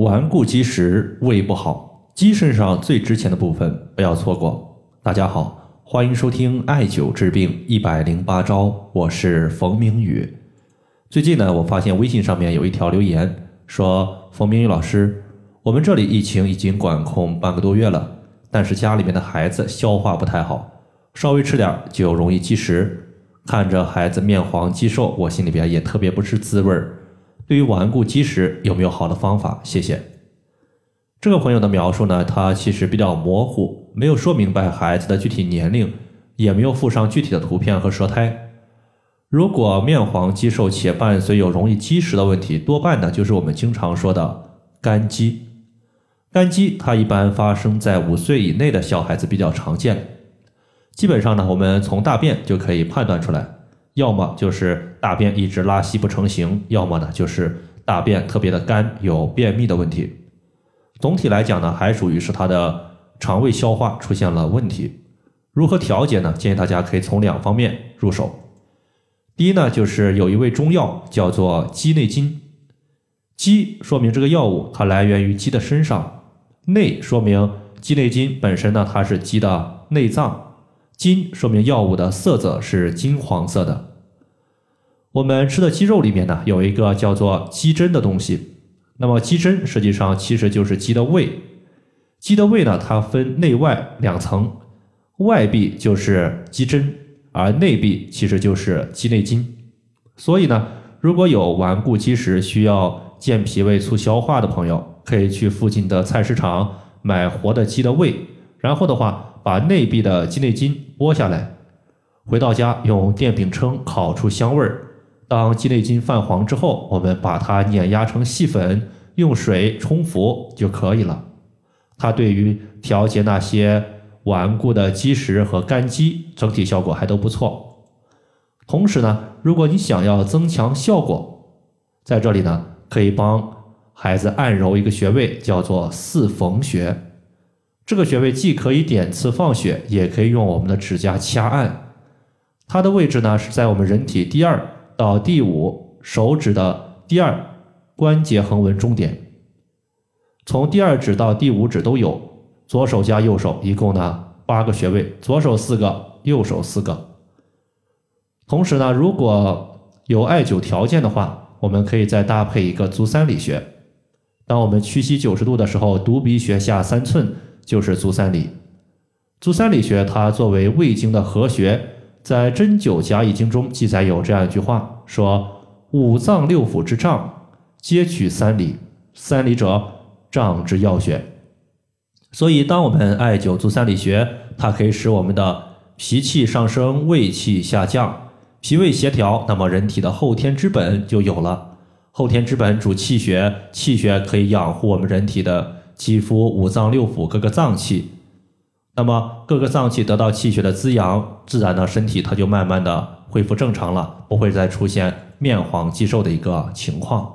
顽固积食，胃不好，鸡身上最值钱的部分不要错过。大家好，欢迎收听艾灸治病一百零八招，我是冯明宇。最近呢，我发现微信上面有一条留言说：“冯明宇老师，我们这里疫情已经管控半个多月了，但是家里面的孩子消化不太好，稍微吃点就容易积食。看着孩子面黄肌瘦，我心里边也特别不是滋味儿。”对于顽固积食有没有好的方法？谢谢。这个朋友的描述呢，他其实比较模糊，没有说明白孩子的具体年龄，也没有附上具体的图片和舌苔。如果面黄肌瘦且伴随有容易积食的问题，多半呢就是我们经常说的肝积。肝积它一般发生在五岁以内的小孩子比较常见，基本上呢我们从大便就可以判断出来。要么就是大便一直拉稀不成形，要么呢就是大便特别的干，有便秘的问题。总体来讲呢，还属于是他的肠胃消化出现了问题。如何调节呢？建议大家可以从两方面入手。第一呢，就是有一味中药叫做鸡内金。鸡说明这个药物它来源于鸡的身上，内说明鸡内金本身呢它是鸡的内脏。金说明药物的色泽是金黄色的。我们吃的鸡肉里面呢，有一个叫做鸡胗的东西。那么鸡胗实际上其实就是鸡的胃。鸡的胃呢，它分内外两层，外壁就是鸡胗，而内壁其实就是鸡内金。所以呢，如果有顽固积食需要健脾胃促消化的朋友，可以去附近的菜市场买活的鸡的胃，然后的话。把内壁的鸡内金剥下来，回到家用电饼铛烤出香味儿。当鸡内金泛黄之后，我们把它碾压成细粉，用水冲服就可以了。它对于调节那些顽固的积食和肝积，整体效果还都不错。同时呢，如果你想要增强效果，在这里呢，可以帮孩子按揉一个穴位，叫做四缝穴。这个穴位既可以点刺放血，也可以用我们的指甲掐按。它的位置呢是在我们人体第二到第五手指的第二关节横纹中点，从第二指到第五指都有。左手加右手一共呢八个穴位，左手四个，右手四个。同时呢，如果有艾灸条件的话，我们可以再搭配一个足三里穴。当我们屈膝九十度的时候，犊鼻穴下三寸。就是足三里，足三里穴它作为胃经的合穴，在《针灸甲乙经》中记载有这样一句话，说五脏六腑之脏，皆取三里，三里者脏之要穴。所以，当我们艾灸足三里穴，它可以使我们的脾气上升，胃气下降，脾胃协调，那么人体的后天之本就有了。后天之本主气血，气血可以养护我们人体的。肌肤、五脏六腑各个脏器，那么各个脏器得到气血的滋养，自然呢身体它就慢慢的恢复正常了，不会再出现面黄肌瘦的一个情况。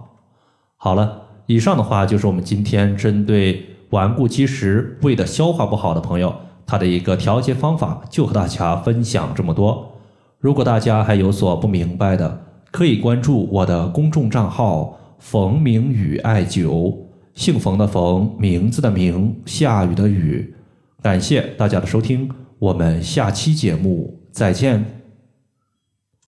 好了，以上的话就是我们今天针对顽固积食、胃的消化不好的朋友，他的一个调节方法，就和大家分享这么多。如果大家还有所不明白的，可以关注我的公众账号“冯明宇艾灸”。姓冯的冯，名字的名，下雨的雨。感谢大家的收听，我们下期节目再见。